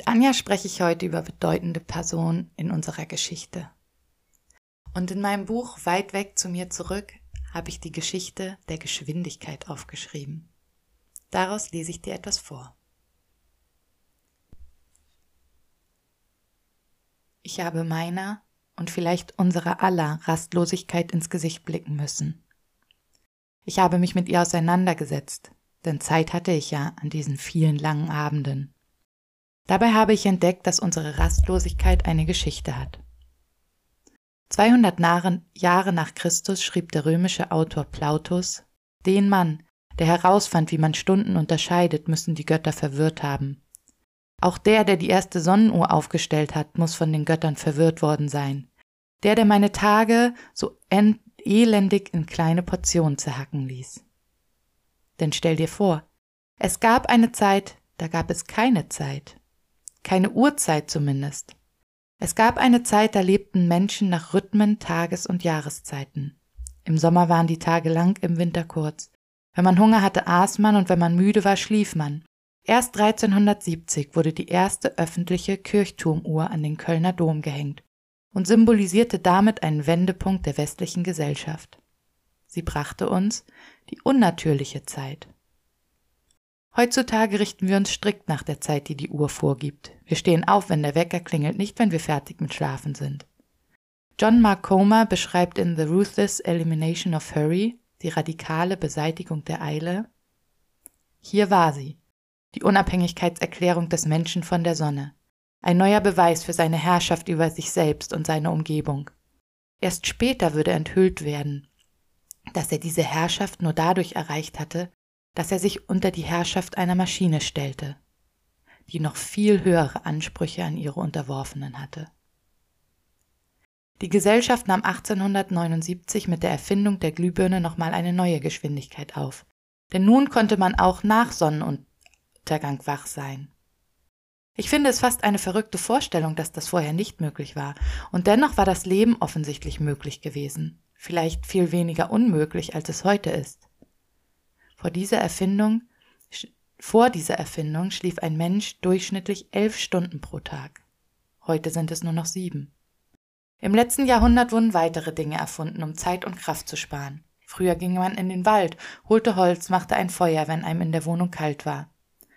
Mit Anja spreche ich heute über bedeutende Personen in unserer Geschichte. Und in meinem Buch Weit weg zu mir zurück habe ich die Geschichte der Geschwindigkeit aufgeschrieben. Daraus lese ich dir etwas vor. Ich habe meiner und vielleicht unserer aller Rastlosigkeit ins Gesicht blicken müssen. Ich habe mich mit ihr auseinandergesetzt, denn Zeit hatte ich ja an diesen vielen langen Abenden. Dabei habe ich entdeckt, dass unsere Rastlosigkeit eine Geschichte hat. 200 Jahre nach Christus schrieb der römische Autor Plautus, den Mann, der herausfand, wie man Stunden unterscheidet, müssen die Götter verwirrt haben. Auch der, der die erste Sonnenuhr aufgestellt hat, muss von den Göttern verwirrt worden sein. Der, der meine Tage so elendig in kleine Portionen zerhacken ließ. Denn stell dir vor, es gab eine Zeit, da gab es keine Zeit keine Uhrzeit zumindest. Es gab eine Zeit, da lebten Menschen nach Rhythmen, Tages- und Jahreszeiten. Im Sommer waren die Tage lang, im Winter kurz. Wenn man Hunger hatte, aß man und wenn man müde war, schlief man. Erst 1370 wurde die erste öffentliche Kirchturmuhr an den Kölner Dom gehängt und symbolisierte damit einen Wendepunkt der westlichen Gesellschaft. Sie brachte uns die unnatürliche Zeit. Heutzutage richten wir uns strikt nach der Zeit, die die Uhr vorgibt. Wir stehen auf, wenn der Wecker klingelt, nicht wenn wir fertig mit Schlafen sind. John Mark Comer beschreibt in The Ruthless Elimination of Hurry die radikale Beseitigung der Eile. Hier war sie, die Unabhängigkeitserklärung des Menschen von der Sonne, ein neuer Beweis für seine Herrschaft über sich selbst und seine Umgebung. Erst später würde enthüllt werden, dass er diese Herrschaft nur dadurch erreicht hatte, dass er sich unter die Herrschaft einer Maschine stellte, die noch viel höhere Ansprüche an ihre Unterworfenen hatte. Die Gesellschaft nahm 1879 mit der Erfindung der Glühbirne nochmal eine neue Geschwindigkeit auf, denn nun konnte man auch nach Sonnenuntergang wach sein. Ich finde es fast eine verrückte Vorstellung, dass das vorher nicht möglich war, und dennoch war das Leben offensichtlich möglich gewesen, vielleicht viel weniger unmöglich, als es heute ist. Vor dieser Erfindung, vor dieser Erfindung schlief ein Mensch durchschnittlich elf Stunden pro Tag. Heute sind es nur noch sieben. Im letzten Jahrhundert wurden weitere Dinge erfunden, um Zeit und Kraft zu sparen. Früher ging man in den Wald, holte Holz, machte ein Feuer, wenn einem in der Wohnung kalt war.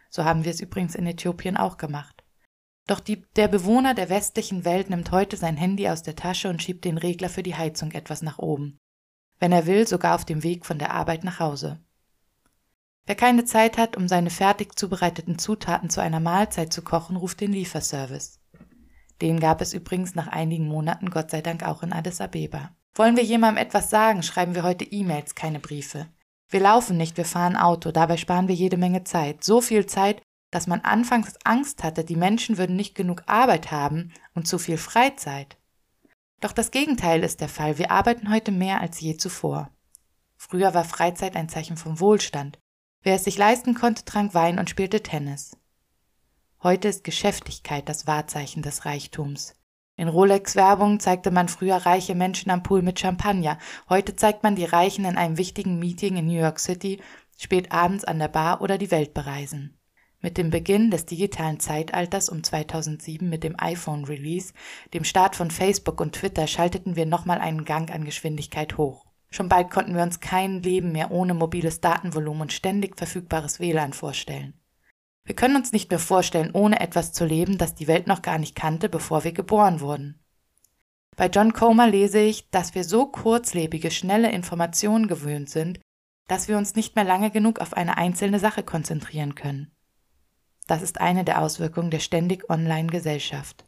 So haben wir es übrigens in Äthiopien auch gemacht. Doch die, der Bewohner der westlichen Welt nimmt heute sein Handy aus der Tasche und schiebt den Regler für die Heizung etwas nach oben. Wenn er will, sogar auf dem Weg von der Arbeit nach Hause. Wer keine Zeit hat, um seine fertig zubereiteten Zutaten zu einer Mahlzeit zu kochen, ruft den Lieferservice. Den gab es übrigens nach einigen Monaten Gott sei Dank auch in Addis Abeba. Wollen wir jemandem etwas sagen, schreiben wir heute E-Mails, keine Briefe. Wir laufen nicht, wir fahren Auto, dabei sparen wir jede Menge Zeit. So viel Zeit, dass man anfangs Angst hatte, die Menschen würden nicht genug Arbeit haben und zu viel Freizeit. Doch das Gegenteil ist der Fall, wir arbeiten heute mehr als je zuvor. Früher war Freizeit ein Zeichen von Wohlstand. Wer es sich leisten konnte, trank Wein und spielte Tennis. Heute ist Geschäftigkeit das Wahrzeichen des Reichtums. In Rolex-Werbung zeigte man früher reiche Menschen am Pool mit Champagner. Heute zeigt man die Reichen in einem wichtigen Meeting in New York City, spät abends an der Bar oder die Welt bereisen. Mit dem Beginn des digitalen Zeitalters um 2007 mit dem iPhone-Release, dem Start von Facebook und Twitter schalteten wir nochmal einen Gang an Geschwindigkeit hoch. Schon bald konnten wir uns kein Leben mehr ohne mobiles Datenvolumen und ständig verfügbares WLAN vorstellen. Wir können uns nicht mehr vorstellen, ohne etwas zu leben, das die Welt noch gar nicht kannte, bevor wir geboren wurden. Bei John Comer lese ich, dass wir so kurzlebige, schnelle Informationen gewöhnt sind, dass wir uns nicht mehr lange genug auf eine einzelne Sache konzentrieren können. Das ist eine der Auswirkungen der ständig online Gesellschaft.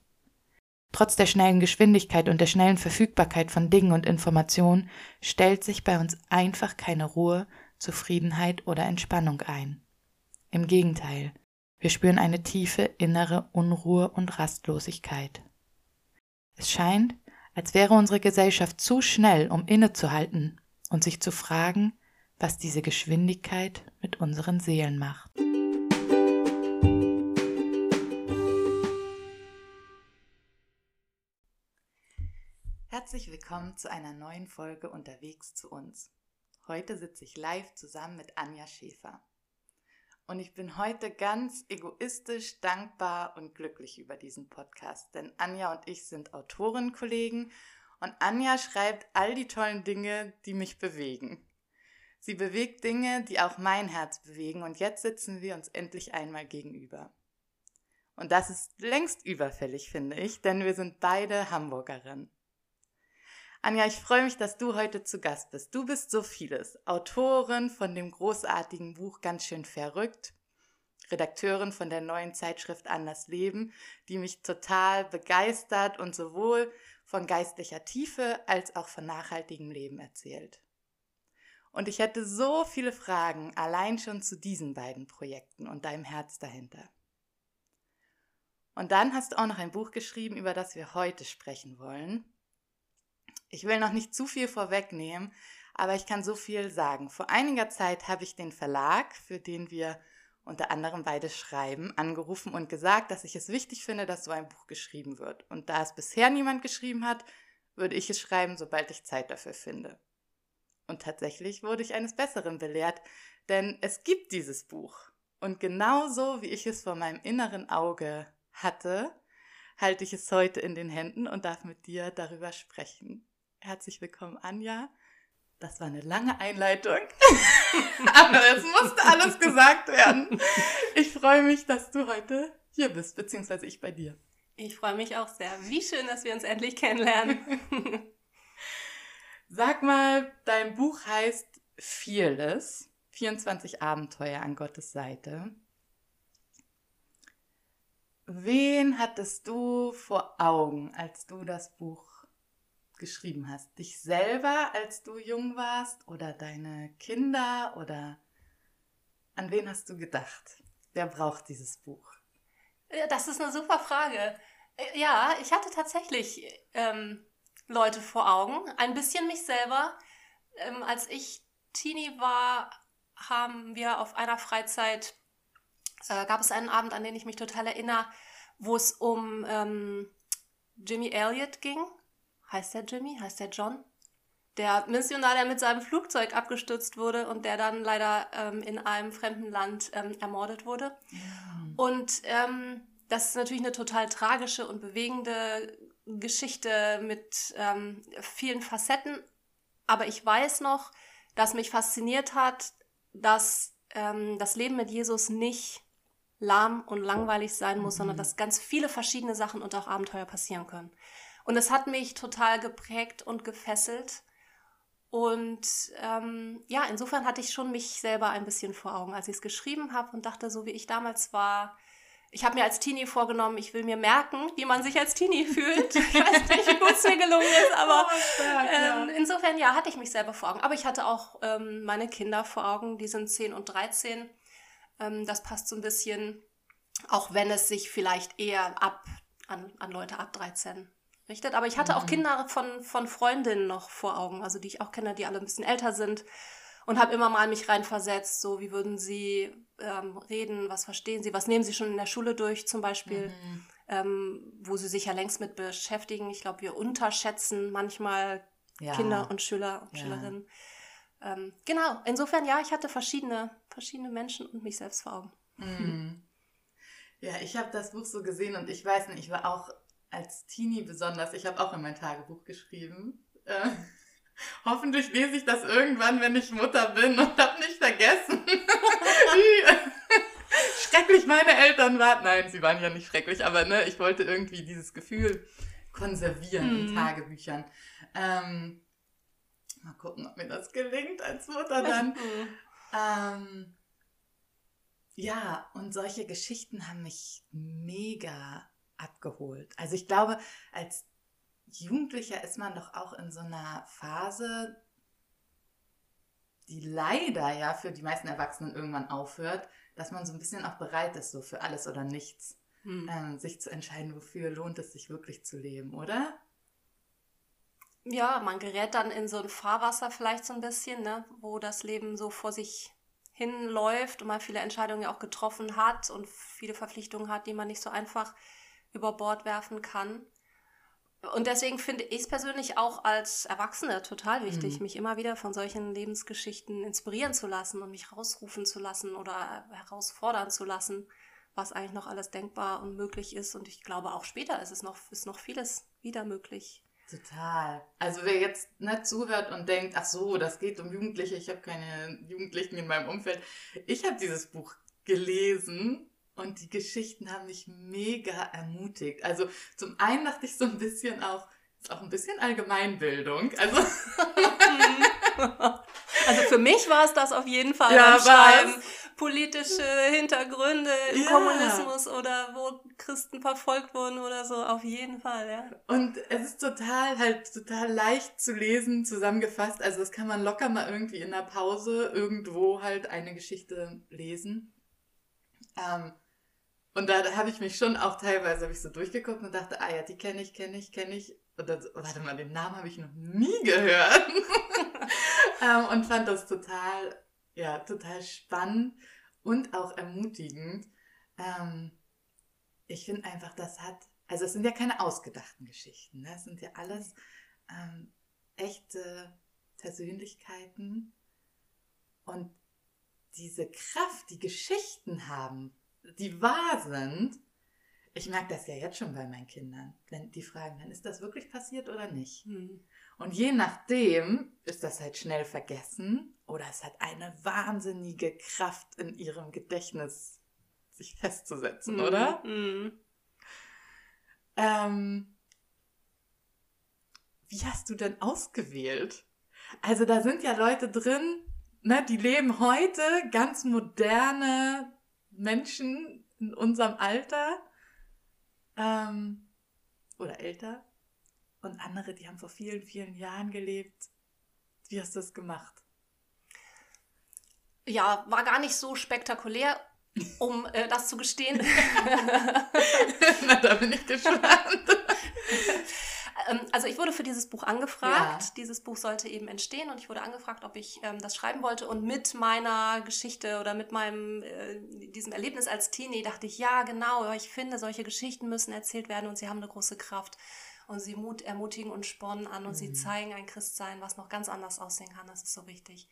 Trotz der schnellen Geschwindigkeit und der schnellen Verfügbarkeit von Dingen und Informationen stellt sich bei uns einfach keine Ruhe, Zufriedenheit oder Entspannung ein. Im Gegenteil, wir spüren eine tiefe innere Unruhe und Rastlosigkeit. Es scheint, als wäre unsere Gesellschaft zu schnell, um innezuhalten und sich zu fragen, was diese Geschwindigkeit mit unseren Seelen macht. Herzlich willkommen zu einer neuen Folge Unterwegs zu uns. Heute sitze ich live zusammen mit Anja Schäfer. Und ich bin heute ganz egoistisch, dankbar und glücklich über diesen Podcast, denn Anja und ich sind Autorenkollegen und Anja schreibt all die tollen Dinge, die mich bewegen. Sie bewegt Dinge, die auch mein Herz bewegen und jetzt sitzen wir uns endlich einmal gegenüber. Und das ist längst überfällig, finde ich, denn wir sind beide Hamburgerinnen. Anja, ich freue mich, dass du heute zu Gast bist. Du bist so vieles. Autorin von dem großartigen Buch Ganz schön verrückt, Redakteurin von der neuen Zeitschrift Anders Leben, die mich total begeistert und sowohl von geistlicher Tiefe als auch von nachhaltigem Leben erzählt. Und ich hätte so viele Fragen allein schon zu diesen beiden Projekten und deinem Herz dahinter. Und dann hast du auch noch ein Buch geschrieben, über das wir heute sprechen wollen. Ich will noch nicht zu viel vorwegnehmen, aber ich kann so viel sagen. Vor einiger Zeit habe ich den Verlag, für den wir unter anderem beide schreiben, angerufen und gesagt, dass ich es wichtig finde, dass so ein Buch geschrieben wird. Und da es bisher niemand geschrieben hat, würde ich es schreiben, sobald ich Zeit dafür finde. Und tatsächlich wurde ich eines Besseren belehrt, denn es gibt dieses Buch. Und genauso wie ich es vor meinem inneren Auge hatte, halte ich es heute in den Händen und darf mit dir darüber sprechen. Herzlich willkommen, Anja. Das war eine lange Einleitung, aber es musste alles gesagt werden. Ich freue mich, dass du heute hier bist, beziehungsweise ich bei dir. Ich freue mich auch sehr. Wie schön, dass wir uns endlich kennenlernen. Sag mal, dein Buch heißt Fearless, 24 Abenteuer an Gottes Seite. Wen hattest du vor Augen, als du das Buch geschrieben hast? Dich selber, als du jung warst oder deine Kinder oder an wen hast du gedacht? Wer braucht dieses Buch? Das ist eine super Frage. Äh, ja, ich hatte tatsächlich ähm, Leute vor Augen, ein bisschen mich selber. Ähm, als ich Teenie war, haben wir auf einer Freizeit, äh, gab es einen Abend, an den ich mich total erinnere, wo es um ähm, Jimmy Elliott ging heißt der Jimmy, heißt der John? Der Missionar, der mit seinem Flugzeug abgestürzt wurde und der dann leider ähm, in einem fremden Land ähm, ermordet wurde. Ja. Und ähm, das ist natürlich eine total tragische und bewegende Geschichte mit ähm, vielen Facetten. Aber ich weiß noch, dass mich fasziniert hat, dass ähm, das Leben mit Jesus nicht lahm und langweilig sein muss, mhm. sondern dass ganz viele verschiedene Sachen und auch Abenteuer passieren können. Und es hat mich total geprägt und gefesselt. Und ähm, ja, insofern hatte ich schon mich selber ein bisschen vor Augen, als ich es geschrieben habe und dachte, so wie ich damals war, ich habe mir als Teenie vorgenommen, ich will mir merken, wie man sich als Teenie fühlt. Ich weiß nicht, wie gut es mir gelungen ist, aber oh, ähm, insofern ja, hatte ich mich selber vor Augen. Aber ich hatte auch ähm, meine Kinder vor Augen, die sind 10 und 13. Ähm, das passt so ein bisschen, auch wenn es sich vielleicht eher ab an, an Leute ab 13 richtet. Aber ich hatte mhm. auch Kinder von, von Freundinnen noch vor Augen, also die ich auch kenne, die alle ein bisschen älter sind. Und habe immer mal mich reinversetzt, so wie würden sie ähm, reden, was verstehen sie, was nehmen sie schon in der Schule durch zum Beispiel, mhm. ähm, wo sie sich ja längst mit beschäftigen. Ich glaube, wir unterschätzen manchmal ja. Kinder und Schüler und ja. Schülerinnen. Ähm, genau, insofern ja, ich hatte verschiedene, verschiedene Menschen und mich selbst vor Augen. Mhm. Ja, ich habe das Buch so gesehen und ich weiß nicht, ich war auch als Teenie besonders, ich habe auch in mein Tagebuch geschrieben. Äh, hoffentlich lese ich das irgendwann, wenn ich Mutter bin und habe nicht vergessen, wie schrecklich meine Eltern waren. Nein, sie waren ja nicht schrecklich, aber ne, ich wollte irgendwie dieses Gefühl konservieren hm. in mhm. Tagebüchern. Ähm, mal gucken, ob mir das gelingt als Mutter dann. Ähm, ja, und solche Geschichten haben mich mega abgeholt. Also ich glaube, als Jugendlicher ist man doch auch in so einer Phase, die leider ja für die meisten Erwachsenen irgendwann aufhört, dass man so ein bisschen auch bereit ist, so für alles oder nichts, hm. ähm, sich zu entscheiden, wofür lohnt es sich wirklich zu leben, oder? Ja, man gerät dann in so ein Fahrwasser vielleicht so ein bisschen, ne, wo das Leben so vor sich hinläuft und man viele Entscheidungen ja auch getroffen hat und viele Verpflichtungen hat, die man nicht so einfach über Bord werfen kann. Und deswegen finde ich es persönlich auch als Erwachsene total wichtig, mhm. mich immer wieder von solchen Lebensgeschichten inspirieren zu lassen und mich rausrufen zu lassen oder herausfordern zu lassen, was eigentlich noch alles denkbar und möglich ist. Und ich glaube, auch später ist es noch, ist noch vieles wieder möglich. Total. Also wer jetzt nicht zuhört und denkt, ach so, das geht um Jugendliche, ich habe keine Jugendlichen in meinem Umfeld. Ich habe dieses Buch gelesen und die Geschichten haben mich mega ermutigt. Also zum einen dachte ich so ein bisschen auch, ist auch ein bisschen Allgemeinbildung. Also, also für mich war es das auf jeden Fall ja, Schreiben. Politische Hintergründe im ja. Kommunismus oder wo Christen verfolgt wurden oder so, auf jeden Fall, ja. Und es ist total, halt total leicht zu lesen, zusammengefasst. Also das kann man locker mal irgendwie in der Pause irgendwo halt eine Geschichte lesen. Ähm, und da habe ich mich schon auch teilweise ich so durchgeguckt und dachte, ah ja, die kenne ich, kenne ich, kenne ich. Und dann, warte mal, den Namen habe ich noch nie gehört. ähm, und fand das total, ja, total spannend und auch ermutigend. Ähm, ich finde einfach, das hat, also es sind ja keine ausgedachten Geschichten. Ne? Es sind ja alles ähm, echte Persönlichkeiten. Und diese Kraft, die Geschichten haben, die wahr sind, ich merke das ja jetzt schon bei meinen Kindern, wenn die fragen, dann ist das wirklich passiert oder nicht? Hm. Und je nachdem ist das halt schnell vergessen oder es hat eine wahnsinnige Kraft in ihrem Gedächtnis, sich festzusetzen, hm. oder? Hm. Ähm, wie hast du denn ausgewählt? Also da sind ja Leute drin, ne, die leben heute ganz moderne Menschen in unserem Alter ähm, oder älter und andere, die haben vor vielen, vielen Jahren gelebt. Wie hast du das gemacht? Ja, war gar nicht so spektakulär, um äh, das zu gestehen. Na, da bin ich gespannt. Ähm, also ich wurde für dieses Buch angefragt. Ja. Dieses Buch sollte eben entstehen und ich wurde angefragt, ob ich ähm, das schreiben wollte. Und mit meiner Geschichte oder mit meinem äh, diesem Erlebnis als Teenie dachte ich, ja genau, ich finde, solche Geschichten müssen erzählt werden und sie haben eine große Kraft. Und sie mut, ermutigen und spornen an und mhm. sie zeigen ein Christsein, was noch ganz anders aussehen kann. Das ist so wichtig.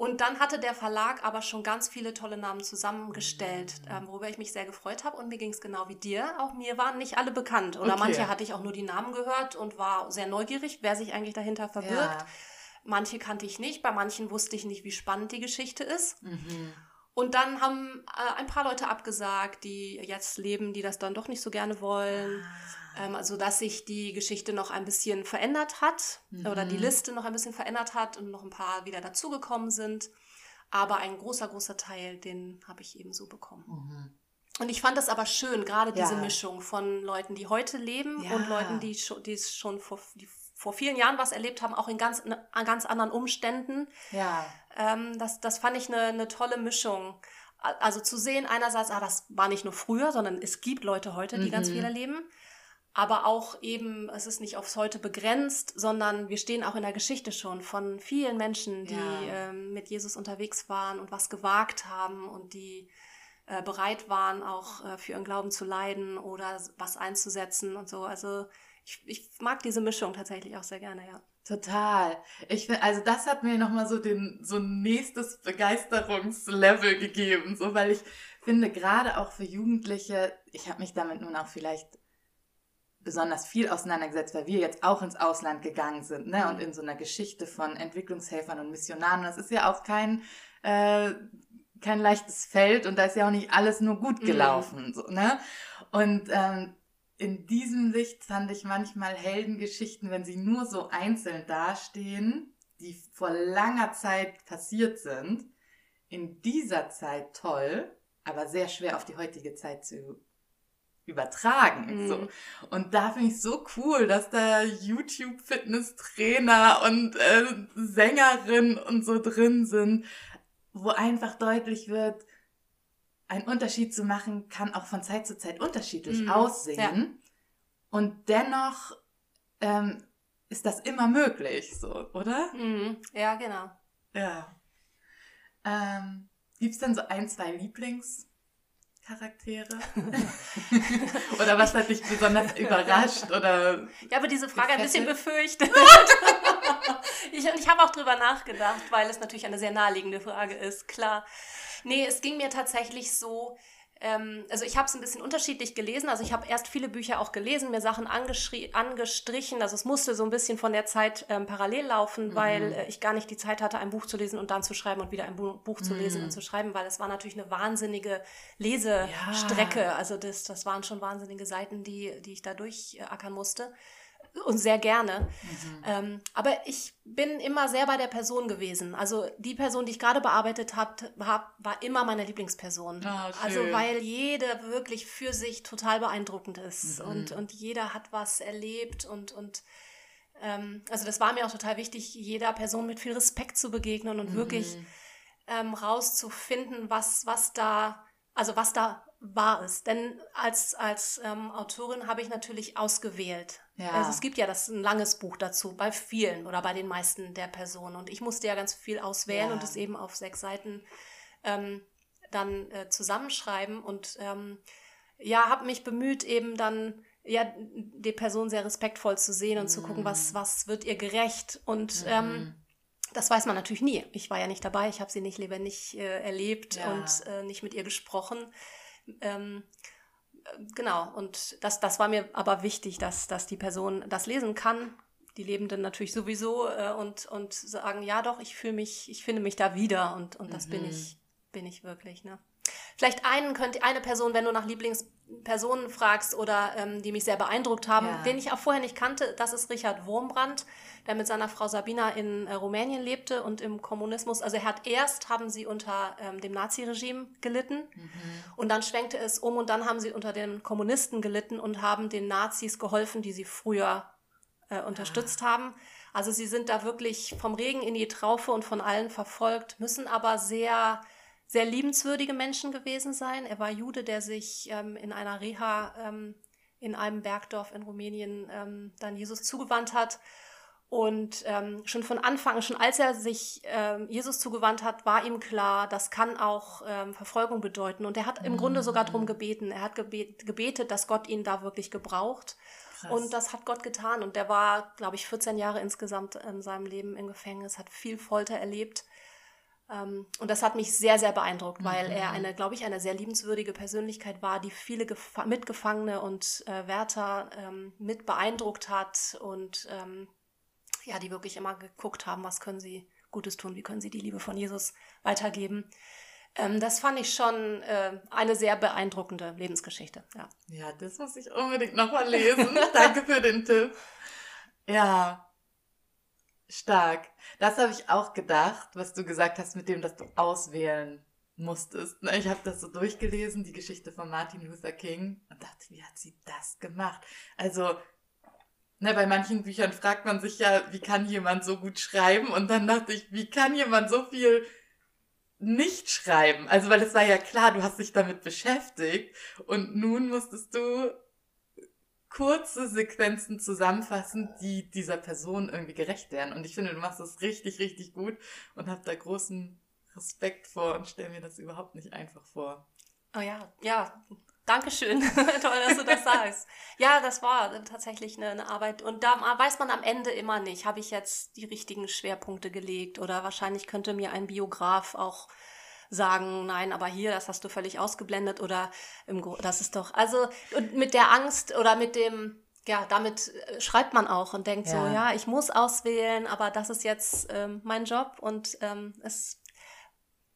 Und dann hatte der Verlag aber schon ganz viele tolle Namen zusammengestellt, mhm. ähm, worüber ich mich sehr gefreut habe. Und mir ging es genau wie dir. Auch mir waren nicht alle bekannt. Oder okay. manche hatte ich auch nur die Namen gehört und war sehr neugierig, wer sich eigentlich dahinter verbirgt. Ja. Manche kannte ich nicht, bei manchen wusste ich nicht, wie spannend die Geschichte ist. Mhm. Und dann haben äh, ein paar Leute abgesagt, die jetzt leben, die das dann doch nicht so gerne wollen. Ah. Ähm, also, dass sich die Geschichte noch ein bisschen verändert hat mhm. oder die mhm. Liste noch ein bisschen verändert hat und noch ein paar wieder dazugekommen sind. Aber ein großer, großer Teil, den habe ich eben so bekommen. Mhm. Und ich fand das aber schön, gerade diese ja. Mischung von Leuten, die heute leben ja. und Leuten, die, die es schon vor, die vor vielen Jahren was erlebt haben, auch in ganz, in ganz anderen Umständen. Ja. Ähm, das, das fand ich eine, eine tolle Mischung. Also zu sehen einerseits, ah, das war nicht nur früher, sondern es gibt Leute heute, die mhm. ganz viel erleben. Aber auch eben, es ist nicht aufs Heute begrenzt, sondern wir stehen auch in der Geschichte schon von vielen Menschen, die ja. ähm, mit Jesus unterwegs waren und was gewagt haben und die äh, bereit waren, auch äh, für ihren Glauben zu leiden oder was einzusetzen und so. Also ich, ich mag diese Mischung tatsächlich auch sehr gerne, ja. Total. Ich finde, also das hat mir nochmal so den, so ein nächstes Begeisterungslevel gegeben, so, weil ich finde, gerade auch für Jugendliche, ich habe mich damit nun auch vielleicht besonders viel auseinandergesetzt, weil wir jetzt auch ins Ausland gegangen sind, ne, und in so einer Geschichte von Entwicklungshelfern und Missionaren. Das ist ja auch kein, äh, kein leichtes Feld und da ist ja auch nicht alles nur gut mhm. gelaufen, mhm. so, ne. Und ähm, in diesem Licht fand ich manchmal Heldengeschichten, wenn sie nur so einzeln dastehen, die vor langer Zeit passiert sind, in dieser Zeit toll, aber sehr schwer auf die heutige Zeit zu übertragen. Mhm. So. Und da finde ich so cool, dass da YouTube-Fitness-Trainer und äh, Sängerin und so drin sind, wo einfach deutlich wird, ein Unterschied zu machen kann auch von Zeit zu Zeit unterschiedlich mhm. aussehen. Ja. Und dennoch ähm, ist das immer möglich, so, oder? Mhm. Ja, genau. Ja. Ähm, Gibt es denn so ein, zwei Lieblingscharaktere? oder was hat dich besonders überrascht? Oder ja, aber diese Frage ein bisschen befürchtet. ich, und ich habe auch drüber nachgedacht, weil es natürlich eine sehr naheliegende Frage ist, klar. Nee, es ging mir tatsächlich so, ähm, also ich habe es ein bisschen unterschiedlich gelesen. Also ich habe erst viele Bücher auch gelesen, mir Sachen angestrichen. Also es musste so ein bisschen von der Zeit ähm, parallel laufen, mhm. weil äh, ich gar nicht die Zeit hatte, ein Buch zu lesen und dann zu schreiben und wieder ein Bu Buch zu lesen mhm. und zu schreiben, weil es war natürlich eine wahnsinnige Lesestrecke. Ja. Also das, das waren schon wahnsinnige Seiten, die, die ich da durchackern musste und sehr gerne. Mhm. Ähm, aber ich bin immer sehr bei der Person gewesen. Also die Person, die ich gerade bearbeitet habe, hab, war immer meine Lieblingsperson. Oh, also weil jede wirklich für sich total beeindruckend ist mhm. und, und jeder hat was erlebt und, und ähm, also das war mir auch total wichtig, jeder Person mit viel Respekt zu begegnen und mhm. wirklich ähm, rauszufinden, was, was da, also was da war es. Denn als, als ähm, Autorin habe ich natürlich ausgewählt. Ja. Also es gibt ja das ein langes Buch dazu, bei vielen oder bei den meisten der Personen. Und ich musste ja ganz viel auswählen ja. und es eben auf sechs Seiten ähm, dann äh, zusammenschreiben. Und ähm, ja, habe mich bemüht, eben dann ja, die Person sehr respektvoll zu sehen und mhm. zu gucken, was, was wird ihr gerecht. Und mhm. ähm, das weiß man natürlich nie. Ich war ja nicht dabei, ich habe sie nicht lebendig äh, erlebt ja. und äh, nicht mit ihr gesprochen. Ähm, genau, und das, das war mir aber wichtig, dass, dass die Person das lesen kann, die Lebenden natürlich sowieso äh, und, und sagen, ja doch, ich fühle mich, ich finde mich da wieder und, und das mhm. bin ich, bin ich wirklich. Ne? Vielleicht einen könnte, eine Person, wenn du nach Lieblingspersonen fragst oder ähm, die mich sehr beeindruckt haben, ja. den ich auch vorher nicht kannte, das ist Richard Wurmbrand der mit seiner Frau Sabina in äh, Rumänien lebte und im Kommunismus. Also er hat erst haben sie unter ähm, dem Naziregime gelitten mhm. und dann schwenkte es um und dann haben sie unter den Kommunisten gelitten und haben den Nazis geholfen, die sie früher äh, unterstützt ah. haben. Also sie sind da wirklich vom Regen in die Traufe und von allen verfolgt, müssen aber sehr sehr liebenswürdige Menschen gewesen sein. Er war Jude, der sich ähm, in einer Reha ähm, in einem Bergdorf in Rumänien ähm, dann Jesus zugewandt hat und ähm, schon von Anfang, schon als er sich ähm, Jesus zugewandt hat, war ihm klar, das kann auch ähm, Verfolgung bedeuten. Und er hat im mhm. Grunde sogar darum gebeten. Er hat gebet, gebetet, dass Gott ihn da wirklich gebraucht. Krass. Und das hat Gott getan. Und der war, glaube ich, 14 Jahre insgesamt in seinem Leben im Gefängnis, hat viel Folter erlebt. Ähm, und das hat mich sehr, sehr beeindruckt, weil mhm. er eine, glaube ich, eine sehr liebenswürdige Persönlichkeit war, die viele Gef Mitgefangene und äh, Wärter ähm, mit beeindruckt hat und ähm, ja, die wirklich immer geguckt haben, was können sie Gutes tun, wie können sie die Liebe von Jesus weitergeben. Ähm, das fand ich schon äh, eine sehr beeindruckende Lebensgeschichte. Ja, ja das muss ich unbedingt nochmal lesen. Danke für den Tipp. Ja, stark. Das habe ich auch gedacht, was du gesagt hast mit dem, dass du auswählen musstest. Ich habe das so durchgelesen, die Geschichte von Martin Luther King, und dachte, wie hat sie das gemacht? Also Ne, bei manchen Büchern fragt man sich ja, wie kann jemand so gut schreiben? Und dann dachte ich, wie kann jemand so viel nicht schreiben? Also, weil es war ja klar, du hast dich damit beschäftigt und nun musstest du kurze Sequenzen zusammenfassen, die dieser Person irgendwie gerecht werden. Und ich finde, du machst das richtig, richtig gut und hab da großen Respekt vor und stell mir das überhaupt nicht einfach vor. Oh ja, ja, Dankeschön. Toll, dass du das sagst. Ja, das war tatsächlich eine, eine, Arbeit. Und da weiß man am Ende immer nicht, habe ich jetzt die richtigen Schwerpunkte gelegt oder wahrscheinlich könnte mir ein Biograf auch sagen, nein, aber hier, das hast du völlig ausgeblendet oder im, das ist doch, also und mit der Angst oder mit dem, ja, damit äh, schreibt man auch und denkt ja. so, ja, ich muss auswählen, aber das ist jetzt ähm, mein Job und ähm, es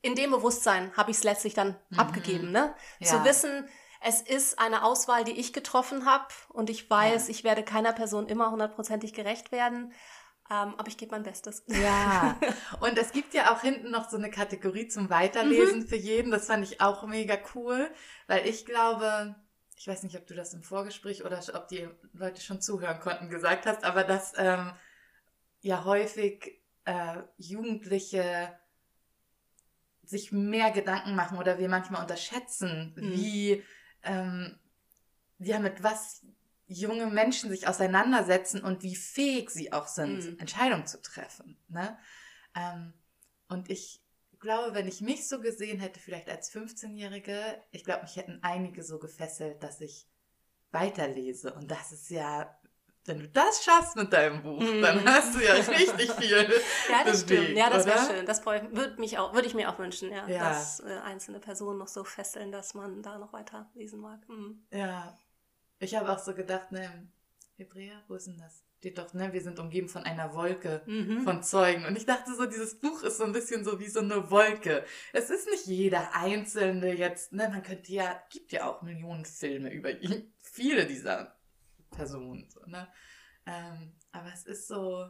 in dem Bewusstsein habe ich es letztlich dann mhm. abgegeben, ne? Ja. Zu wissen, es ist eine Auswahl, die ich getroffen habe und ich weiß, ja. ich werde keiner Person immer hundertprozentig gerecht werden. Ähm, aber ich gebe mein Bestes. Ja, und es gibt ja auch hinten noch so eine Kategorie zum Weiterlesen mhm. für jeden. Das fand ich auch mega cool, weil ich glaube, ich weiß nicht, ob du das im Vorgespräch oder ob die Leute schon zuhören konnten, gesagt hast, aber dass ähm, ja häufig äh, Jugendliche sich mehr Gedanken machen oder wir manchmal unterschätzen, mhm. wie ähm, ja mit was junge Menschen sich auseinandersetzen und wie fähig sie auch sind, mhm. Entscheidungen zu treffen. Ne? Ähm, und ich glaube, wenn ich mich so gesehen hätte, vielleicht als 15-Jährige, ich glaube, mich hätten einige so gefesselt, dass ich weiterlese. Und das ist ja, wenn du das schaffst mit deinem Buch, mhm. dann hast du ja richtig viel. ja, das bewegt, stimmt. Ja, das wäre schön. Das würde mich auch, würde ich mir auch wünschen, ja, ja. dass äh, einzelne Personen noch so fesseln, dass man da noch weiter lesen mag. Mhm. Ja, ich habe auch so gedacht, ne, Hebräer, wo ist denn das? Steht doch, ne, wir sind umgeben von einer Wolke mhm. von Zeugen. Und ich dachte so, dieses Buch ist so ein bisschen so wie so eine Wolke. Es ist nicht jeder Einzelne jetzt, ne, man könnte ja, gibt ja auch Millionen Filme über ihn, viele dieser Personen, so, ne. Ähm, aber es ist so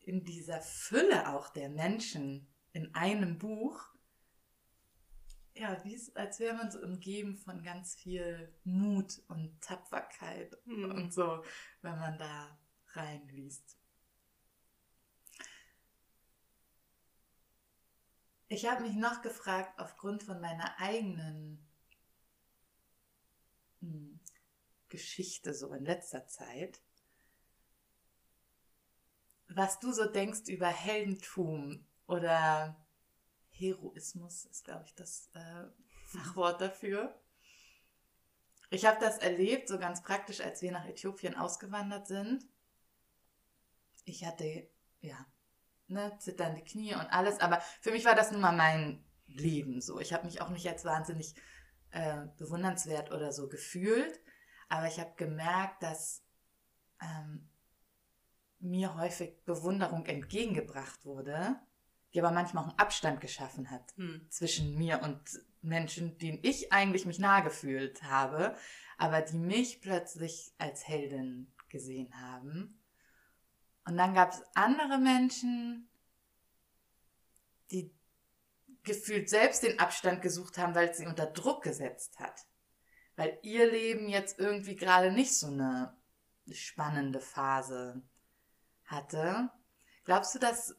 in dieser Fülle auch der Menschen in einem Buch, ja, wie es, als wäre man so umgeben von ganz viel Mut und Tapferkeit mhm. und so, wenn man da reinliest. Ich habe mich noch gefragt, aufgrund von meiner eigenen hm, Geschichte so in letzter Zeit, was du so denkst über Heldentum oder Heroismus ist, glaube ich, das äh, Fachwort dafür. Ich habe das erlebt, so ganz praktisch, als wir nach Äthiopien ausgewandert sind. Ich hatte, ja, ne, zitternde Knie und alles, aber für mich war das nun mal mein Leben so. Ich habe mich auch nicht als wahnsinnig äh, bewundernswert oder so gefühlt, aber ich habe gemerkt, dass ähm, mir häufig Bewunderung entgegengebracht wurde die aber manchmal auch einen Abstand geschaffen hat hm. zwischen mir und Menschen, denen ich eigentlich mich nahe gefühlt habe, aber die mich plötzlich als Heldin gesehen haben. Und dann gab es andere Menschen, die gefühlt selbst den Abstand gesucht haben, weil es sie unter Druck gesetzt hat. Weil ihr Leben jetzt irgendwie gerade nicht so eine spannende Phase hatte. Glaubst du, dass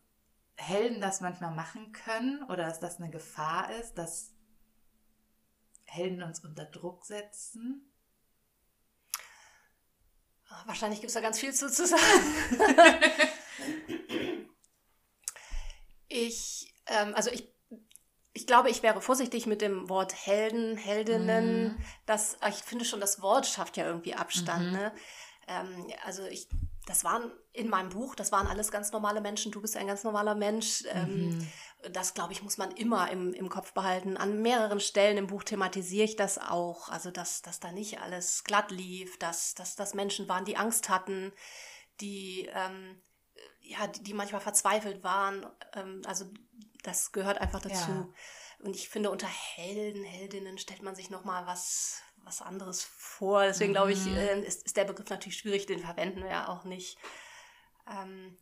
Helden das manchmal machen können oder dass das eine Gefahr ist, dass Helden uns unter Druck setzen? Ah, wahrscheinlich gibt es da ganz viel zu, zu sagen. ich, ähm, also ich, ich glaube, ich wäre vorsichtig mit dem Wort Helden, Heldinnen. Mhm. Das, ich finde schon, das Wort schafft ja irgendwie Abstand. Mhm. Ne? Ähm, also ich das waren in meinem Buch, das waren alles ganz normale Menschen, du bist ein ganz normaler Mensch. Ähm, mhm. Das, glaube ich, muss man immer im, im Kopf behalten. An mehreren Stellen im Buch thematisiere ich das auch. Also, dass, dass da nicht alles glatt lief, dass, dass das Menschen waren, die Angst hatten, die, ähm, ja, die, die, manchmal verzweifelt waren. Ähm, also, das gehört einfach dazu. Ja. Und ich finde, unter Helden, Heldinnen stellt man sich nochmal was, was anderes vor. Deswegen glaube ich, mhm. äh, ist, ist, der Begriff natürlich schwierig, den verwenden wir ja auch nicht. Ähm,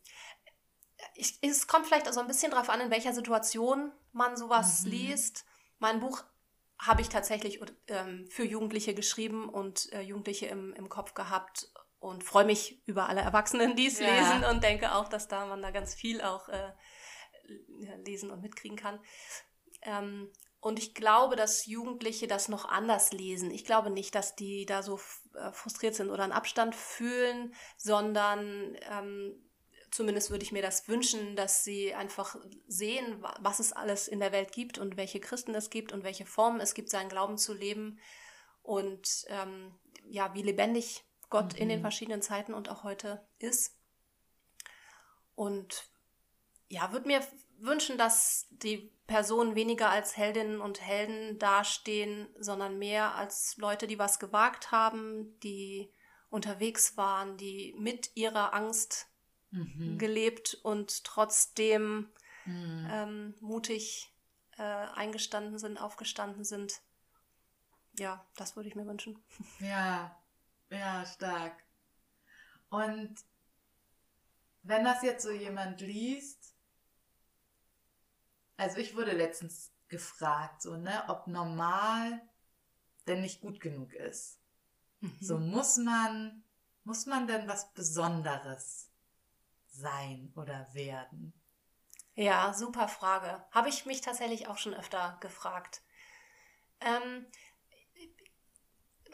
ich, es kommt vielleicht auch so ein bisschen darauf an, in welcher Situation man sowas mhm. liest. Mein Buch habe ich tatsächlich ähm, für Jugendliche geschrieben und äh, Jugendliche im, im Kopf gehabt und freue mich über alle Erwachsenen, die es ja. lesen und denke auch, dass da man da ganz viel auch äh, lesen und mitkriegen kann. Ähm, und ich glaube, dass Jugendliche das noch anders lesen. Ich glaube nicht, dass die da so äh, frustriert sind oder einen Abstand fühlen, sondern ähm, zumindest würde ich mir das wünschen, dass sie einfach sehen, was es alles in der Welt gibt und welche Christen es gibt und welche Formen es gibt, seinen Glauben zu leben und ähm, ja, wie lebendig Gott mhm. in den mhm. verschiedenen Zeiten und auch heute ist. Und ja, würde mir wünschen, dass die Personen weniger als Heldinnen und Helden dastehen, sondern mehr als Leute, die was gewagt haben, die unterwegs waren, die mit ihrer Angst mhm. gelebt und trotzdem mhm. ähm, mutig äh, eingestanden sind, aufgestanden sind. Ja, das würde ich mir wünschen. Ja, ja, stark. Und wenn das jetzt so jemand liest, also ich wurde letztens gefragt, so, ne, ob normal denn nicht gut genug ist. Mhm. So muss man, muss man denn was Besonderes sein oder werden? Ja, super Frage. Habe ich mich tatsächlich auch schon öfter gefragt. Ähm,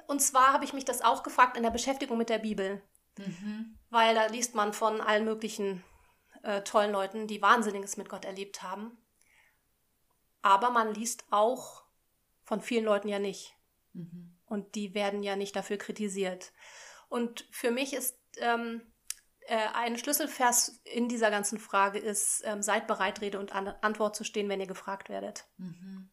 und zwar habe ich mich das auch gefragt in der Beschäftigung mit der Bibel. Mhm. Weil da liest man von allen möglichen äh, tollen Leuten, die Wahnsinniges mit Gott erlebt haben. Aber man liest auch von vielen Leuten ja nicht. Mhm. Und die werden ja nicht dafür kritisiert. Und für mich ist ähm, äh, ein Schlüsselvers in dieser ganzen Frage ist, ähm, seid bereit, Rede und An Antwort zu stehen, wenn ihr gefragt werdet. Mhm.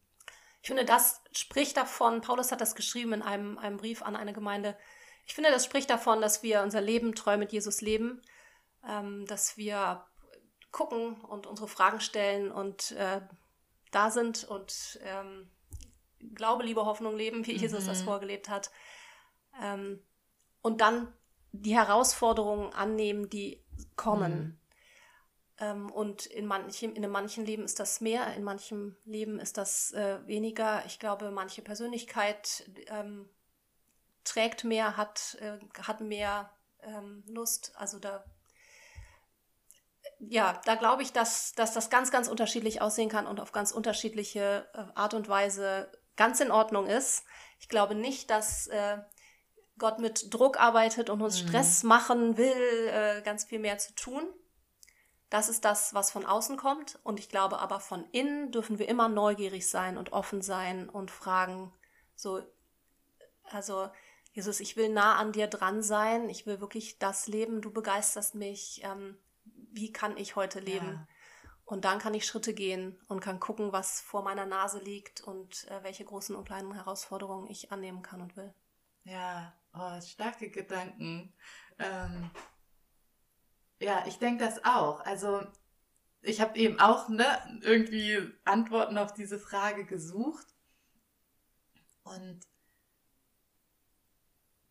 Ich finde, das spricht davon, Paulus hat das geschrieben in einem, einem Brief an eine Gemeinde, ich finde, das spricht davon, dass wir unser Leben treu mit Jesus leben, ähm, dass wir gucken und unsere Fragen stellen und äh, da sind und ähm, Glaube, Liebe, Hoffnung leben, wie Jesus das mhm. vorgelebt hat. Ähm, und dann die Herausforderungen annehmen, die kommen. Mhm. Ähm, und in manchem, in manchen Leben ist das mehr, in manchem Leben ist das äh, weniger. Ich glaube, manche Persönlichkeit ähm, trägt mehr, hat, äh, hat mehr ähm, Lust. Also da, ja, da glaube ich, dass, dass das ganz, ganz unterschiedlich aussehen kann und auf ganz unterschiedliche äh, Art und Weise ganz in Ordnung ist. Ich glaube nicht, dass äh, Gott mit Druck arbeitet und uns mhm. Stress machen will, äh, ganz viel mehr zu tun. Das ist das, was von außen kommt. Und ich glaube aber von innen dürfen wir immer neugierig sein und offen sein und fragen, so, also Jesus, ich will nah an dir dran sein. Ich will wirklich das leben. Du begeisterst mich. Ähm, wie kann ich heute leben? Ja. Und dann kann ich Schritte gehen und kann gucken, was vor meiner Nase liegt und äh, welche großen und kleinen Herausforderungen ich annehmen kann und will. Ja, oh, starke Gedanken. Ähm, ja, ich denke das auch. Also ich habe eben auch ne, irgendwie Antworten auf diese Frage gesucht und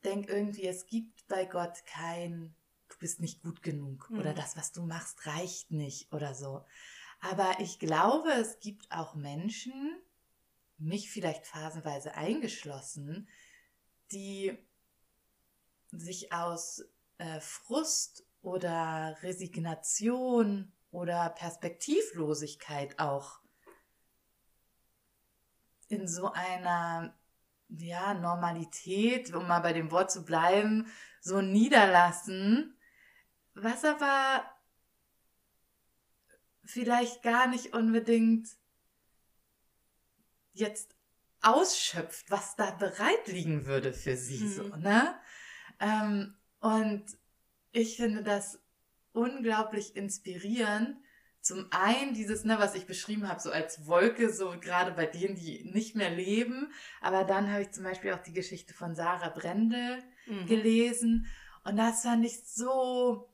denke irgendwie, es gibt bei Gott kein, bist nicht gut genug mhm. oder das, was du machst, reicht nicht oder so. Aber ich glaube, es gibt auch Menschen, mich vielleicht phasenweise eingeschlossen, die sich aus äh, Frust oder Resignation oder Perspektivlosigkeit auch in so einer ja, Normalität, um mal bei dem Wort zu bleiben, so niederlassen, was aber vielleicht gar nicht unbedingt jetzt ausschöpft, was da bereit liegen würde für sie, mhm. so, ne? Ähm, und ich finde das unglaublich inspirierend. Zum einen dieses, ne, was ich beschrieben habe, so als Wolke, so gerade bei denen, die nicht mehr leben. Aber dann habe ich zum Beispiel auch die Geschichte von Sarah Brendel mhm. gelesen. Und das fand ich so,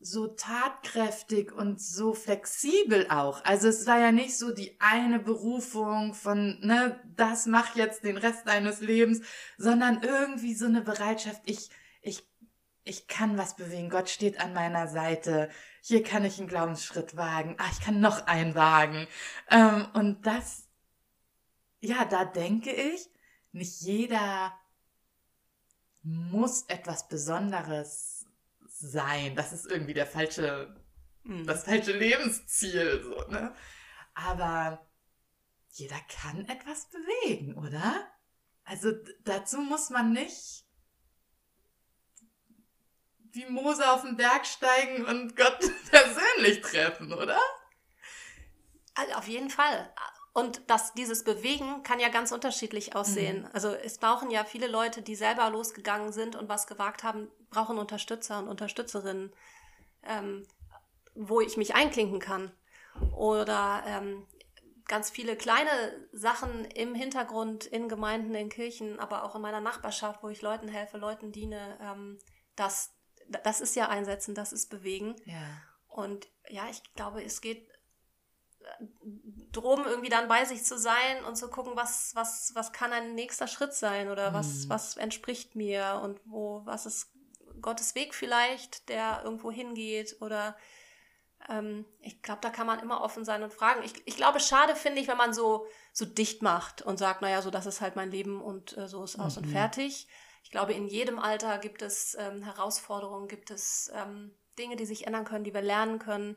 so tatkräftig und so flexibel auch. Also es war ja nicht so die eine Berufung von, ne, das mach jetzt den Rest deines Lebens, sondern irgendwie so eine Bereitschaft, ich, ich ich kann was bewegen. Gott steht an meiner Seite. Hier kann ich einen Glaubensschritt wagen. Ah, ich kann noch einen wagen. Ähm, und das, ja, da denke ich, nicht jeder muss etwas Besonderes sein. Das ist irgendwie der falsche, mhm. das falsche Lebensziel, so, ne? Aber jeder kann etwas bewegen, oder? Also dazu muss man nicht wie Mose auf den Berg steigen und Gott persönlich treffen, oder? Also auf jeden Fall. Und das, dieses Bewegen kann ja ganz unterschiedlich aussehen. Mhm. Also es brauchen ja viele Leute, die selber losgegangen sind und was gewagt haben, brauchen Unterstützer und Unterstützerinnen, ähm, wo ich mich einklinken kann. Oder ähm, ganz viele kleine Sachen im Hintergrund, in Gemeinden, in Kirchen, aber auch in meiner Nachbarschaft, wo ich Leuten helfe, Leuten diene, ähm, dass das ist ja einsetzen, das ist bewegen. Ja. Und ja, ich glaube, es geht äh, drum, irgendwie dann bei sich zu sein und zu gucken, was, was, was kann ein nächster Schritt sein oder was, mhm. was entspricht mir und wo, was ist Gottes Weg vielleicht, der irgendwo hingeht oder ähm, ich glaube, da kann man immer offen sein und fragen. Ich, ich glaube, schade finde ich, wenn man so, so dicht macht und sagt, naja, so das ist halt mein Leben und äh, so ist aus mhm. und fertig ich glaube, in jedem Alter gibt es ähm, Herausforderungen, gibt es ähm, Dinge, die sich ändern können, die wir lernen können,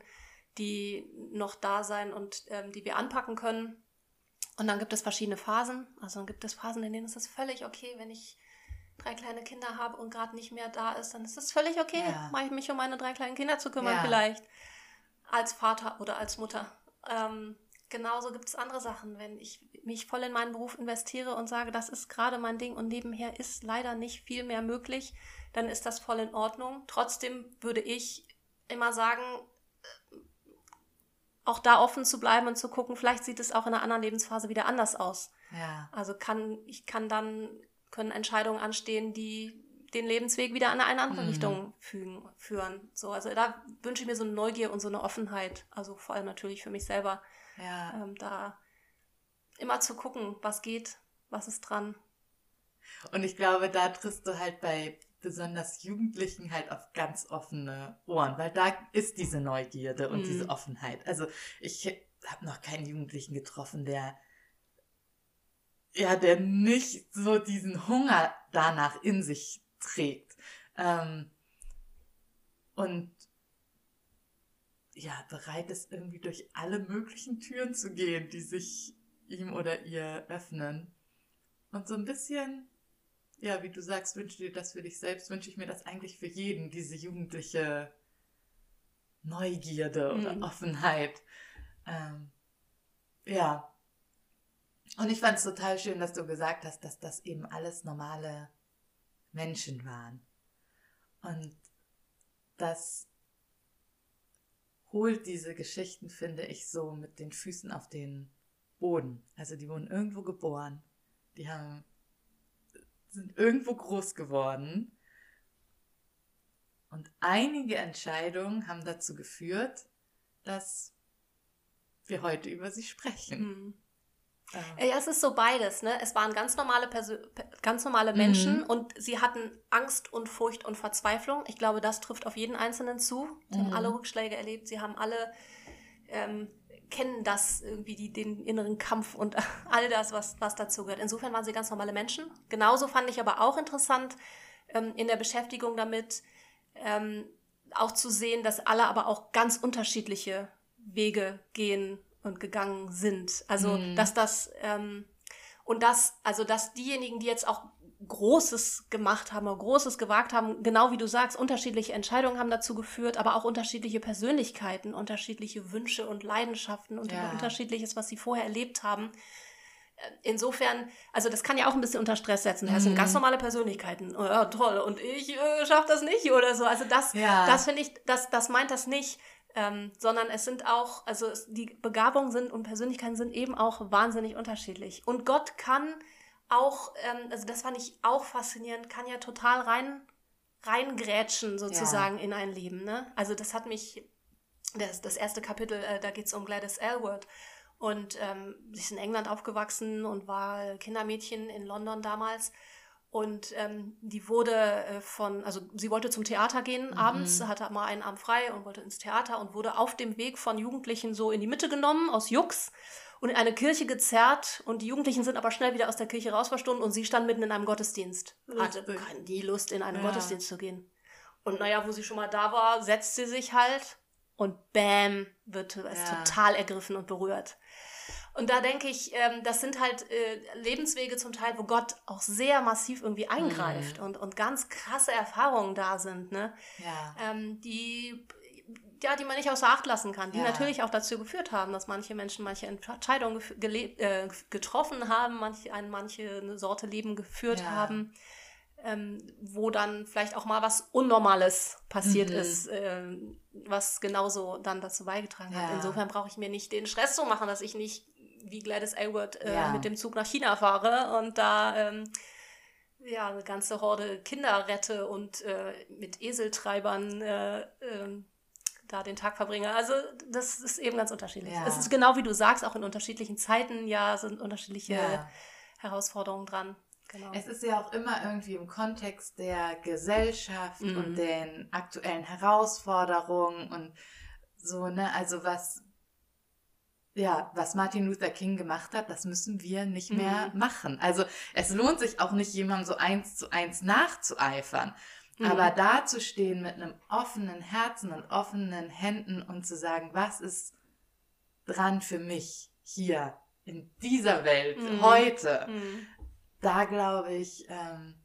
die noch da sein und ähm, die wir anpacken können. Und dann gibt es verschiedene Phasen. Also dann gibt es Phasen, in denen ist es völlig okay, wenn ich drei kleine Kinder habe und gerade nicht mehr da ist, dann ist es völlig okay, ja. mache ich mich um meine drei kleinen Kinder zu kümmern ja. vielleicht. Als Vater oder als Mutter. Ähm, genauso gibt es andere Sachen, wenn ich mich voll in meinen Beruf investiere und sage, das ist gerade mein Ding und nebenher ist leider nicht viel mehr möglich, dann ist das voll in Ordnung. Trotzdem würde ich immer sagen, auch da offen zu bleiben und zu gucken, vielleicht sieht es auch in einer anderen Lebensphase wieder anders aus. Ja. Also kann, ich kann dann, können Entscheidungen anstehen, die den Lebensweg wieder in eine andere mhm. Richtung fügen, führen. So, also da wünsche ich mir so eine Neugier und so eine Offenheit, also vor allem natürlich für mich selber, ja. ähm, da immer zu gucken, was geht, was ist dran. Und ich glaube, da triffst du halt bei besonders Jugendlichen halt auf ganz offene Ohren, weil da ist diese Neugierde und mhm. diese Offenheit. Also ich habe noch keinen Jugendlichen getroffen, der ja, der nicht so diesen Hunger danach in sich trägt. Ähm, und ja, bereit ist, irgendwie durch alle möglichen Türen zu gehen, die sich ihm oder ihr öffnen. Und so ein bisschen ja, wie du sagst, wünschst du dir das für dich selbst, wünsche ich mir das eigentlich für jeden, diese jugendliche Neugierde oder mhm. Offenheit. Ähm, ja. Und ich fand es total schön, dass du gesagt hast, dass das eben alles normale Menschen waren. Und das holt diese Geschichten, finde ich, so mit den Füßen auf den Boden. Also die wurden irgendwo geboren. Die haben sind irgendwo groß geworden. Und einige Entscheidungen haben dazu geführt, dass wir heute über sie sprechen. Mhm. Ähm. Ja, es ist so beides. Ne? Es waren ganz normale, Perso ganz normale Menschen mhm. und sie hatten Angst und Furcht und Verzweiflung. Ich glaube, das trifft auf jeden Einzelnen zu. Sie mhm. haben alle Rückschläge erlebt. Sie haben alle ähm, kennen das irgendwie, die, den inneren Kampf und all das, was, was dazu gehört. Insofern waren sie ganz normale Menschen. Genauso fand ich aber auch interessant ähm, in der Beschäftigung damit, ähm, auch zu sehen, dass alle aber auch ganz unterschiedliche Wege gehen und gegangen sind. Also, mhm. dass das, ähm, und dass, also, dass diejenigen, die jetzt auch Großes gemacht haben oder Großes gewagt haben, genau wie du sagst, unterschiedliche Entscheidungen haben dazu geführt, aber auch unterschiedliche Persönlichkeiten, unterschiedliche Wünsche und Leidenschaften und ja. unterschiedliches, was sie vorher erlebt haben. Äh, insofern, also das kann ja auch ein bisschen unter Stress setzen. Das sind ganz mhm. normale Persönlichkeiten. Oh, ja, toll. Und ich äh, schaffe das nicht oder so. Also das, ja. das finde ich, das, das meint das nicht. Ähm, sondern es sind auch, also es, die Begabungen sind und Persönlichkeiten sind eben auch wahnsinnig unterschiedlich. Und Gott kann auch, ähm, also das fand ich auch faszinierend, kann ja total rein reingrätschen sozusagen ja. in ein Leben. Ne? Also das hat mich, das, das erste Kapitel, äh, da geht es um Gladys Aylward. Und ähm, sie ist in England aufgewachsen und war Kindermädchen in London damals. Und ähm, die wurde äh, von, also sie wollte zum Theater gehen mhm. abends, hatte mal einen Abend frei und wollte ins Theater und wurde auf dem Weg von Jugendlichen so in die Mitte genommen, aus Jux und in eine Kirche gezerrt und die Jugendlichen sind aber schnell wieder aus der Kirche raus verstunden und sie stand mitten in einem Gottesdienst. Hatte nie Lust, in einen ja. Gottesdienst zu gehen. Und naja, wo sie schon mal da war, setzt sie sich halt und bam, wird es ja. total ergriffen und berührt. Und da denke ich, ähm, das sind halt äh, Lebenswege zum Teil, wo Gott auch sehr massiv irgendwie eingreift mhm. und, und ganz krasse Erfahrungen da sind, ne? Ja. Ähm, die ja, die man nicht außer Acht lassen kann, die ja. natürlich auch dazu geführt haben, dass manche Menschen manche Entscheidungen äh, getroffen haben, manche, eine, manche eine Sorte Leben geführt ja. haben, ähm, wo dann vielleicht auch mal was Unnormales passiert mhm. ist, äh, was genauso dann dazu beigetragen ja. hat. Insofern brauche ich mir nicht den Stress zu machen, dass ich nicht wie Gladys Aylward äh, mit dem Zug nach China fahre und da ähm, ja, eine ganze Horde Kinder rette und äh, mit Eseltreibern äh, äh, da den Tag verbringe. Also das ist eben ganz unterschiedlich. Ja. Es ist genau wie du sagst, auch in unterschiedlichen Zeiten, ja, sind unterschiedliche ja. Herausforderungen dran. Genau. Es ist ja auch immer irgendwie im Kontext der Gesellschaft mhm. und den aktuellen Herausforderungen und so, ne, also was ja, was Martin Luther King gemacht hat, das müssen wir nicht mehr mhm. machen. Also es lohnt sich auch nicht, jemandem so eins zu eins nachzueifern. Mhm. Aber da zu stehen mit einem offenen Herzen und offenen Händen und zu sagen, was ist dran für mich hier in dieser Welt mhm. heute, mhm. da glaube ich, ähm,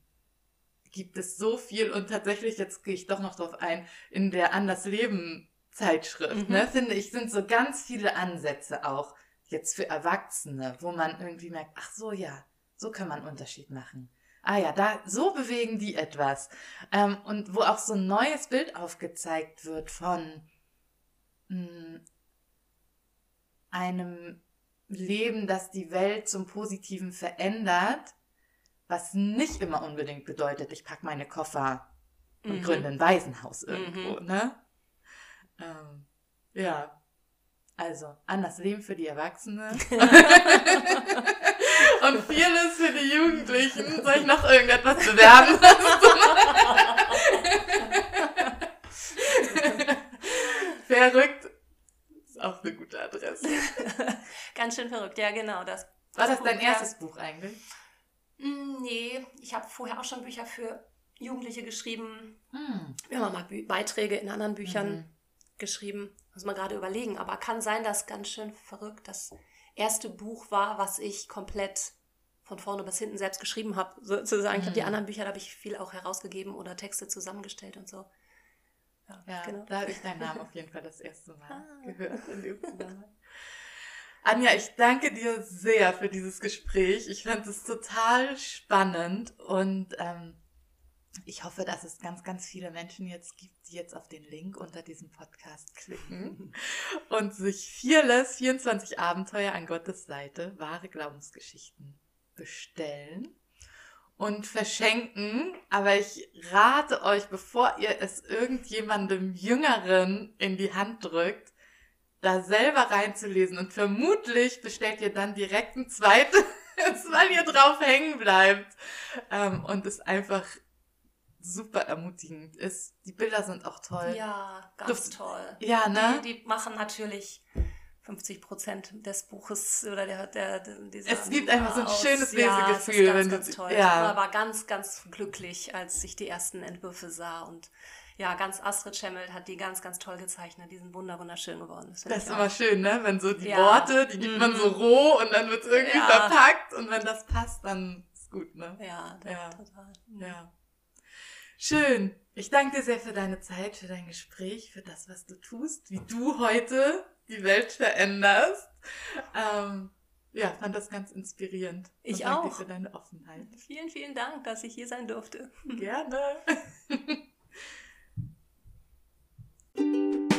gibt es so viel und tatsächlich, jetzt gehe ich doch noch drauf ein, in der Anders Leben Zeitschrift, mhm. ne, finde ich, sind so ganz viele Ansätze auch jetzt für Erwachsene, wo man irgendwie merkt, ach so, ja, so kann man einen Unterschied machen. Ah ja, da, so bewegen die etwas. Ähm, und wo auch so ein neues Bild aufgezeigt wird von mh, hm, einem Leben, das die Welt zum Positiven verändert, was nicht immer unbedingt bedeutet, ich packe meine Koffer und mhm. gründe ein Waisenhaus irgendwo, mhm. ne? Ähm, ja, also anders Leben für die Erwachsene und vieles für die Jugendlichen. Soll ich noch irgendetwas bewerben? verrückt ist auch eine gute Adresse. Ganz schön verrückt, ja genau. Das, War das dein erstes Buch eigentlich? Mm, nee, ich habe vorher auch schon Bücher für Jugendliche geschrieben. Hm. Immer mal Beiträge in anderen Büchern. Mhm geschrieben. Muss man gerade überlegen. Aber kann sein, dass ganz schön verrückt das erste Buch war, was ich komplett von vorne bis hinten selbst geschrieben habe. Sozusagen. Mhm. Ich habe die anderen Bücher, da habe ich viel auch herausgegeben oder Texte zusammengestellt und so. Ja, ja genau. da habe ich deinen Namen auf jeden Fall das erste Mal ah. gehört. Anja, ich danke dir sehr für dieses Gespräch. Ich fand es total spannend und ähm, ich hoffe, dass es ganz, ganz viele Menschen jetzt gibt, die jetzt auf den Link unter diesem Podcast klicken und sich Fearless 24 Abenteuer an Gottes Seite, wahre Glaubensgeschichten bestellen und verschenken. Aber ich rate euch, bevor ihr es irgendjemandem Jüngeren in die Hand drückt, da selber reinzulesen und vermutlich bestellt ihr dann direkt ein zweites, weil ihr drauf hängen bleibt ähm, und es einfach super ermutigend ist. Die Bilder sind auch toll. Ja, ganz du, toll. Ja, ne? Die, die, machen natürlich 50 Prozent des Buches oder der, der, dieser Es gibt einfach so ein aus. schönes Lesegefühl. Ja, ganz, ganz toll. Ja. Ich war ganz, ganz glücklich, als ich die ersten Entwürfe sah und ja, ganz Astrid Schemmelt hat die ganz, ganz toll gezeichnet. Die sind wunderschön geworden. Das, das ist immer schön, ne? Wenn so die ja. Worte, die gibt man so mhm. roh und dann wird es irgendwie ja. verpackt und wenn das passt, dann ist gut, ne? Ja, ja. total. Ja. Schön. Ich danke dir sehr für deine Zeit, für dein Gespräch, für das, was du tust, wie du heute die Welt veränderst. Ähm, ja, fand das ganz inspirierend. Ich danke auch. Danke für deine Offenheit. Vielen, vielen Dank, dass ich hier sein durfte. Gerne.